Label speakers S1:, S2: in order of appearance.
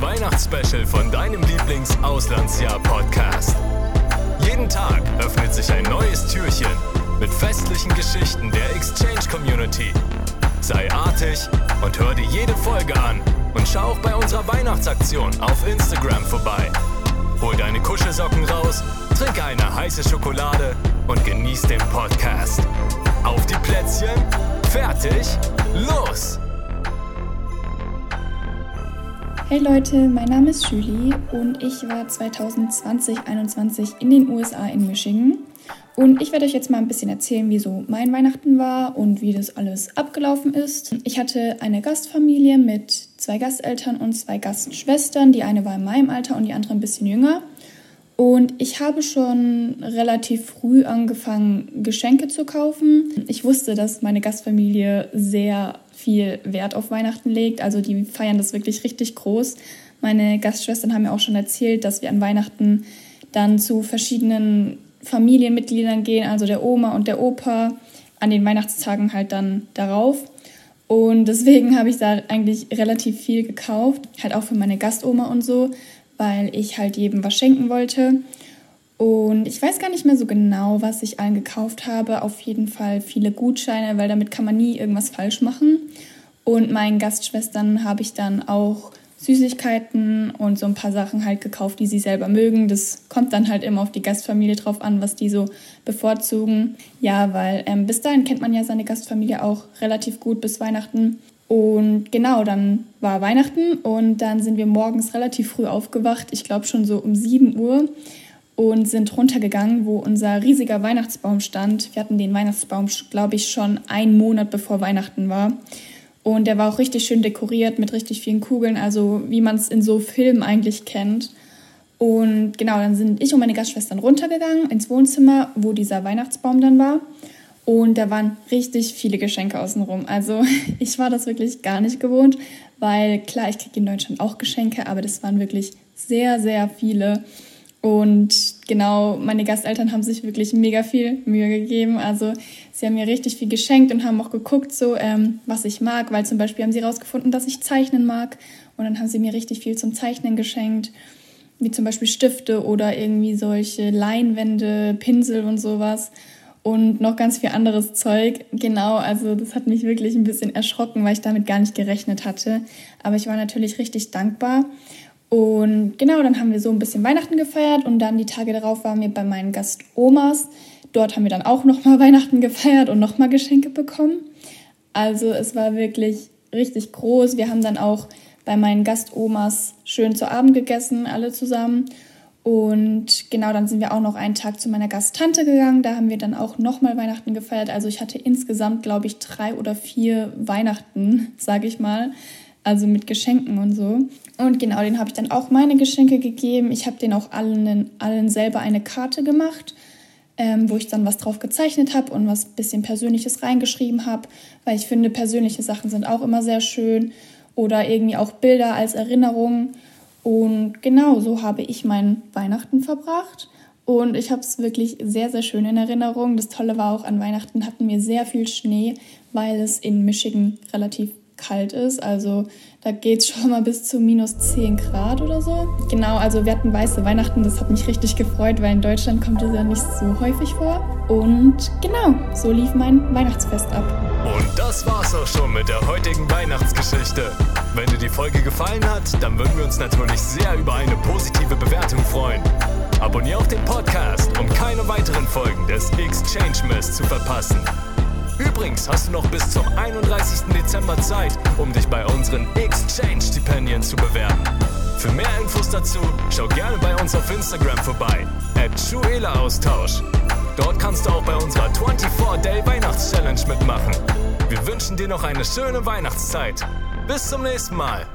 S1: Weihnachtsspecial von deinem Lieblings-Auslandsjahr-Podcast. Jeden Tag öffnet sich ein neues Türchen mit festlichen Geschichten der Exchange Community. Sei artig und hör dir jede Folge an und schau auch bei unserer Weihnachtsaktion auf Instagram vorbei. Hol deine Kuschelsocken raus, trink eine heiße Schokolade und genieß den Podcast.
S2: Hey Leute, mein Name ist Julie und ich war 2020-21 in den USA in Michigan. Und ich werde euch jetzt mal ein bisschen erzählen, wie so mein Weihnachten war und wie das alles abgelaufen ist. Ich hatte eine Gastfamilie mit zwei Gasteltern und zwei Gastschwestern. Die eine war in meinem Alter und die andere ein bisschen jünger. Und ich habe schon relativ früh angefangen, Geschenke zu kaufen. Ich wusste, dass meine Gastfamilie sehr viel Wert auf Weihnachten legt. Also die feiern das wirklich richtig groß. Meine Gastschwestern haben mir auch schon erzählt, dass wir an Weihnachten dann zu verschiedenen Familienmitgliedern gehen, also der Oma und der Opa, an den Weihnachtstagen halt dann darauf. Und deswegen habe ich da eigentlich relativ viel gekauft, halt auch für meine Gastoma und so, weil ich halt jedem was schenken wollte. Und ich weiß gar nicht mehr so genau, was ich allen gekauft habe. Auf jeden Fall viele Gutscheine, weil damit kann man nie irgendwas falsch machen. Und meinen Gastschwestern habe ich dann auch Süßigkeiten und so ein paar Sachen halt gekauft, die sie selber mögen. Das kommt dann halt immer auf die Gastfamilie drauf an, was die so bevorzugen. Ja, weil ähm, bis dahin kennt man ja seine Gastfamilie auch relativ gut bis Weihnachten. Und genau, dann war Weihnachten und dann sind wir morgens relativ früh aufgewacht. Ich glaube schon so um 7 Uhr und sind runtergegangen, wo unser riesiger Weihnachtsbaum stand. Wir hatten den Weihnachtsbaum, glaube ich, schon einen Monat bevor Weihnachten war. Und der war auch richtig schön dekoriert mit richtig vielen Kugeln, also wie man es in so Filmen eigentlich kennt. Und genau, dann sind ich und meine Gastschwestern runtergegangen ins Wohnzimmer, wo dieser Weihnachtsbaum dann war. Und da waren richtig viele Geschenke außenrum. Also ich war das wirklich gar nicht gewohnt, weil klar, ich kriege in Deutschland auch Geschenke, aber das waren wirklich sehr, sehr viele. Und genau, meine Gasteltern haben sich wirklich mega viel Mühe gegeben. Also sie haben mir richtig viel geschenkt und haben auch geguckt, so ähm, was ich mag, weil zum Beispiel haben sie herausgefunden, dass ich zeichnen mag. Und dann haben sie mir richtig viel zum Zeichnen geschenkt, wie zum Beispiel Stifte oder irgendwie solche Leinwände, Pinsel und sowas. Und noch ganz viel anderes Zeug. Genau, also das hat mich wirklich ein bisschen erschrocken, weil ich damit gar nicht gerechnet hatte. Aber ich war natürlich richtig dankbar. Und genau, dann haben wir so ein bisschen Weihnachten gefeiert und dann die Tage darauf waren wir bei meinen Gastomas. Dort haben wir dann auch nochmal Weihnachten gefeiert und nochmal Geschenke bekommen. Also es war wirklich richtig groß. Wir haben dann auch bei meinen Gastomas schön zu Abend gegessen, alle zusammen. Und genau, dann sind wir auch noch einen Tag zu meiner Gasttante gegangen. Da haben wir dann auch nochmal Weihnachten gefeiert. Also ich hatte insgesamt, glaube ich, drei oder vier Weihnachten, sage ich mal also mit Geschenken und so. Und genau, den habe ich dann auch meine Geschenke gegeben. Ich habe den auch allen, allen selber eine Karte gemacht, ähm, wo ich dann was drauf gezeichnet habe und was bisschen Persönliches reingeschrieben habe, weil ich finde, persönliche Sachen sind auch immer sehr schön oder irgendwie auch Bilder als Erinnerung. Und genau so habe ich meinen Weihnachten verbracht. Und ich habe es wirklich sehr, sehr schön in Erinnerung. Das Tolle war auch, an Weihnachten hatten wir sehr viel Schnee, weil es in Michigan relativ kalt ist. Also da geht es schon mal bis zu minus 10 Grad oder so. Genau, also wir hatten weiße Weihnachten, das hat mich richtig gefreut, weil in Deutschland kommt das ja nicht so häufig vor. Und genau, so lief mein Weihnachtsfest ab.
S1: Und das war's auch schon mit der heutigen Weihnachtsgeschichte. Wenn dir die Folge gefallen hat, dann würden wir uns natürlich sehr über eine positive Bewertung freuen. Abonnier auch den Podcast, um keine weiteren Folgen des Exchange Mess zu verpassen. Übrigens hast du noch bis zum 31. Dezember Zeit, um dich bei unseren Exchange-Stipendien zu bewerben. Für mehr Infos dazu schau gerne bei uns auf Instagram vorbei, at Austausch. Dort kannst du auch bei unserer 24-Day Weihnachts-Challenge mitmachen. Wir wünschen dir noch eine schöne Weihnachtszeit. Bis zum nächsten Mal.